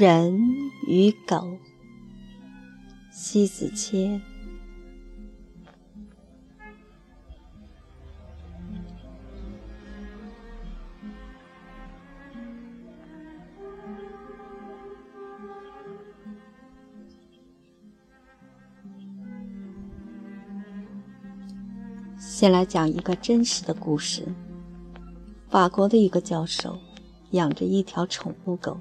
人与狗，西子谦。先来讲一个真实的故事。法国的一个教授养着一条宠物狗。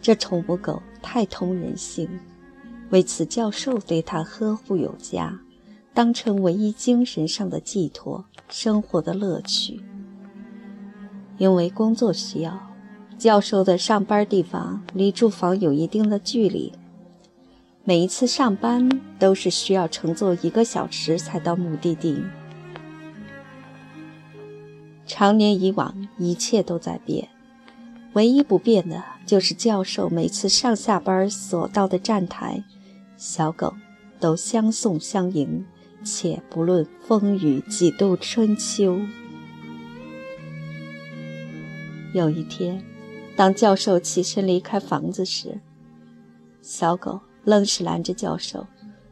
这宠物狗太通人性，为此教授对它呵护有加，当成唯一精神上的寄托、生活的乐趣。因为工作需要，教授的上班地方离住房有一定的距离，每一次上班都是需要乘坐一个小时才到目的地。长年以往，一切都在变。唯一不变的就是教授每次上下班所到的站台，小狗都相送相迎，且不论风雨几度春秋。有一天，当教授起身离开房子时，小狗愣是拦着教授，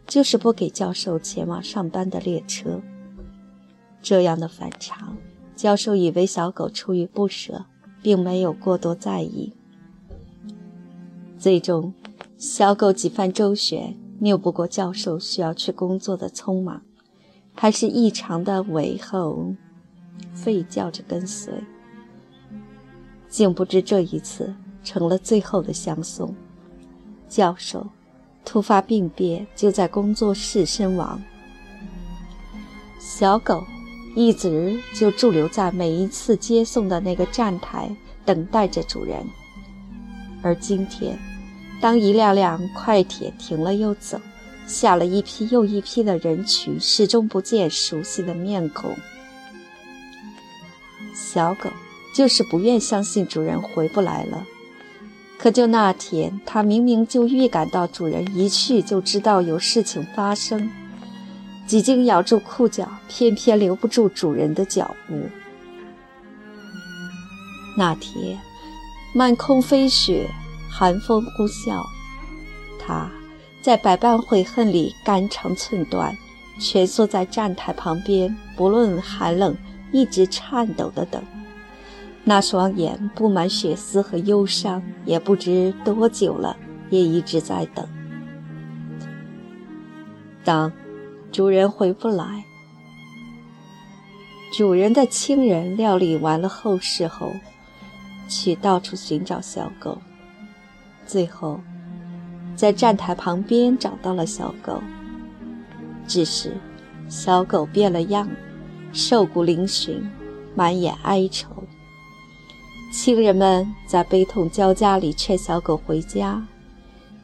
就是不给教授前往上班的列车。这样的反常，教授以为小狗出于不舍。并没有过多在意。最终，小狗几番周旋，拗不过教授需要去工作的匆忙，还是异常的尾后吠叫着跟随。竟不知这一次成了最后的相送。教授突发病变，就在工作室身亡。小狗。一直就驻留在每一次接送的那个站台，等待着主人。而今天，当一辆辆快铁停了又走，下了一批又一批的人群，始终不见熟悉的面孔。小狗就是不愿相信主人回不来了。可就那天，它明明就预感到主人一去就知道有事情发生。几经咬住裤脚，偏偏留不住主人的脚步。那天，漫空飞雪，寒风呼啸，他在百般悔恨里肝肠寸断，蜷缩在站台旁边，不论寒冷，一直颤抖的等。那双眼布满血丝和忧伤，也不知多久了，也一直在等。当。主人回不来。主人的亲人料理完了后事后，去到处寻找小狗，最后在站台旁边找到了小狗。只是小狗变了样，瘦骨嶙峋，满眼哀愁。亲人们在悲痛交加里劝小狗回家，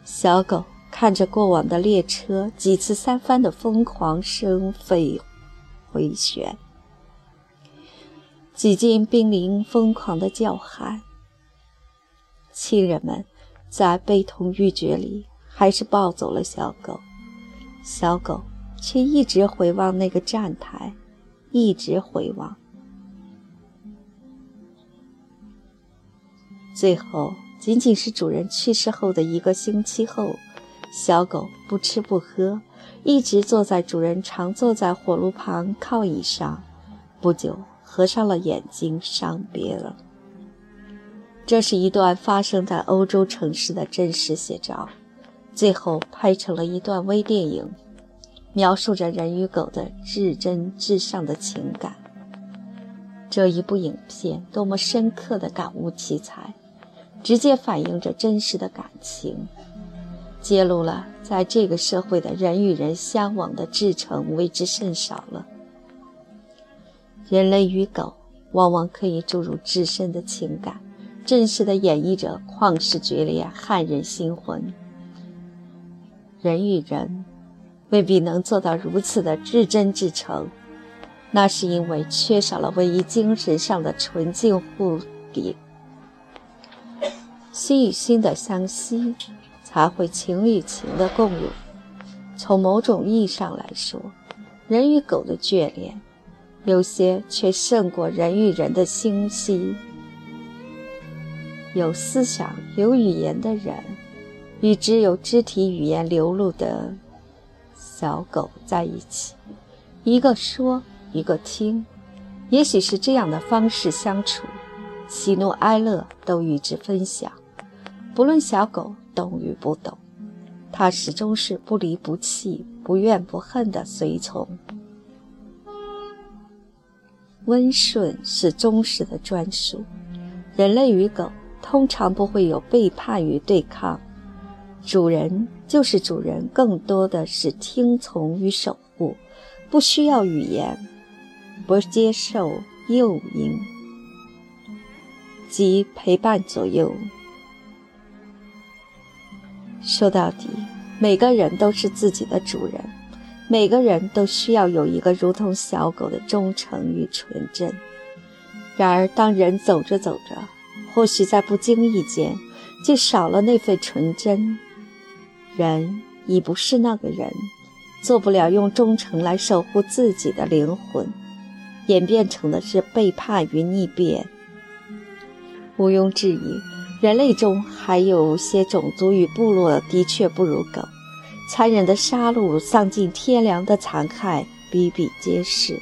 小狗。看着过往的列车几次三番的疯狂声飞回旋，几近濒临疯狂的叫喊。亲人们在悲痛欲绝里，还是抱走了小狗，小狗却一直回望那个站台，一直回望。最后，仅仅是主人去世后的一个星期后。小狗不吃不喝，一直坐在主人常坐在火炉旁靠椅上。不久，合上了眼睛，伤别了。这是一段发生在欧洲城市的真实写照，最后拍成了一段微电影，描述着人与狗的至真至上的情感。这一部影片多么深刻的感悟题材，直接反映着真实的感情。揭露了在这个社会的人与人相往的至诚为之甚少了。人类与狗往往可以注入至深的情感，真实的演绎着旷世绝恋、撼人心魂。人与人未必能做到如此的至真至诚，那是因为缺少了唯一精神上的纯净互抵，心与心的相吸。才会情与情的共有。从某种意义上来说，人与狗的眷恋，有些却胜过人与人的心息。有思想、有语言的人，与只有肢体语言流露的小狗在一起，一个说，一个听，也许是这样的方式相处，喜怒哀乐都与之分享，不论小狗懂与不懂，它始终是不离不弃、不怨不恨的随从。温顺是忠实的专属。人类与狗通常不会有背叛与对抗，主人就是主人，更多的是听从与守护，不需要语言，不接受诱因，即陪伴左右。说到底，每个人都是自己的主人。每个人都需要有一个如同小狗的忠诚与纯真。然而，当人走着走着，或许在不经意间就少了那份纯真，人已不是那个人，做不了用忠诚来守护自己的灵魂，演变成的是背叛与逆变。毋庸置疑，人类中还有些种族与部落的确不如狗。残忍的杀戮、丧尽天良的残害比比皆是。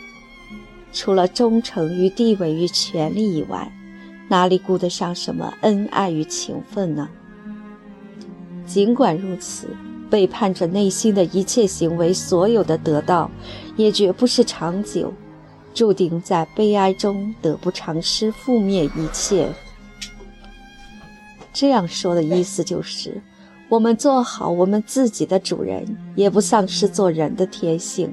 除了忠诚与地位与权力以外，哪里顾得上什么恩爱与情分呢？尽管如此，背叛着内心的一切行为，所有的得到，也绝不是长久，注定在悲哀中得不偿失，覆灭一切。这样说的意思就是。我们做好我们自己的主人，也不丧失做人的天性，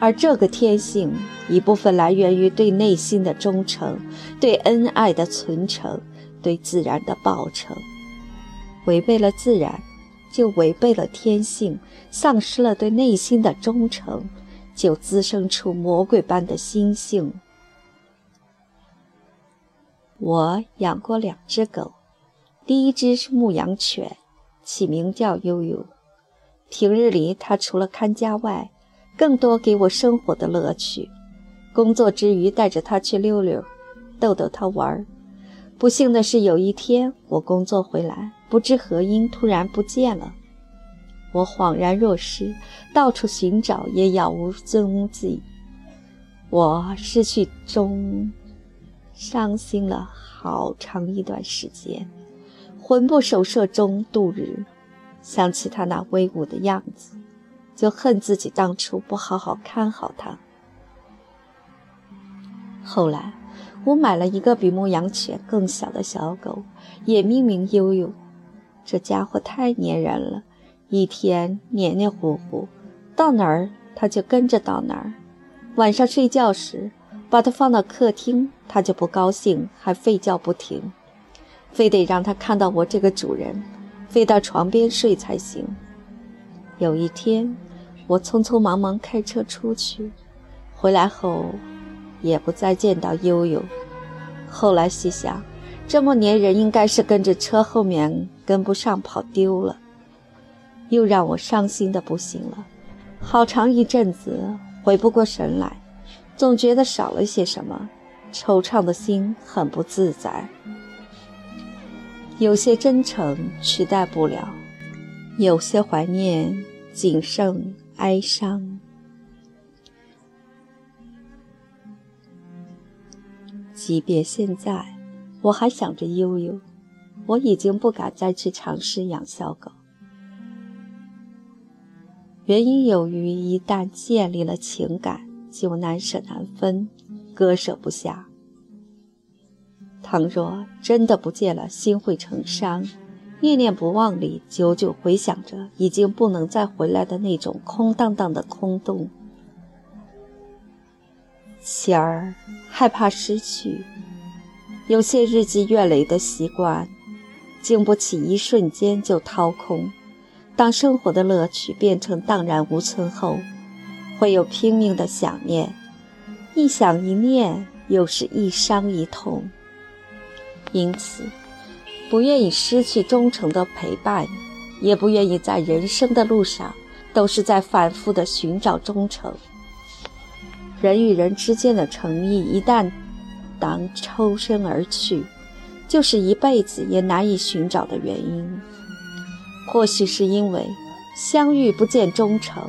而这个天性一部分来源于对内心的忠诚，对恩爱的存诚，对自然的报承。违背了自然，就违背了天性；丧失了对内心的忠诚，就滋生出魔鬼般的心性。我养过两只狗，第一只是牧羊犬。起名叫悠悠。平日里，它除了看家外，更多给我生活的乐趣。工作之余，带着它去溜溜，逗逗它玩儿。不幸的是，有一天我工作回来，不知何因突然不见了。我恍然若失，到处寻找也杳无踪迹。我失去中，伤心了好长一段时间。魂不守舍中度日，想起他那威武的样子，就恨自己当初不好好看好他。后来，我买了一个比牧羊犬更小的小狗，也命名悠悠。这家伙太粘人了，一天黏黏糊糊，到哪儿它就跟着到哪儿。晚上睡觉时，把它放到客厅，它就不高兴，还吠叫不停。非得让他看到我这个主人，飞到床边睡才行。有一天，我匆匆忙忙开车出去，回来后也不再见到悠悠。后来细想，这么粘人，应该是跟着车后面跟不上，跑丢了。又让我伤心的不行了，好长一阵子回不过神来，总觉得少了些什么，惆怅的心很不自在。有些真诚取代不了，有些怀念仅剩哀伤。即便现在，我还想着悠悠，我已经不敢再去尝试养小狗。原因有于，一旦建立了情感，就难舍难分，割舍不下。倘若真的不见了，心会成伤；念念不忘里，久久回想着已经不能再回来的那种空荡荡的空洞。喜儿害怕失去，有些日积月累的习惯，经不起一瞬间就掏空。当生活的乐趣变成荡然无存后，会有拼命的想念，一想一念，又是一伤一痛。因此，不愿意失去忠诚的陪伴，也不愿意在人生的路上都是在反复的寻找忠诚。人与人之间的诚意一旦当抽身而去，就是一辈子也难以寻找的原因。或许是因为相遇不见忠诚，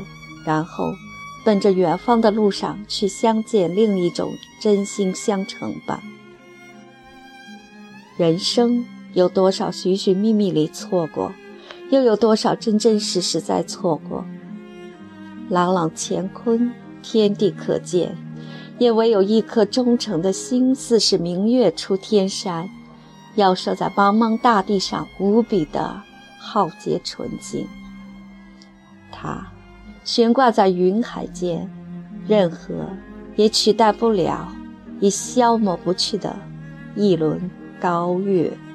然后奔着远方的路上去相见另一种真心相承吧。人生有多少寻寻觅觅里错过，又有多少真真实实在错过？朗朗乾坤，天地可见，也唯有一颗忠诚的心，似是明月出天山，要射在茫茫大地上，无比的浩劫纯净。它悬挂在云海间，任何也取代不了，也消磨不去的一轮。高月。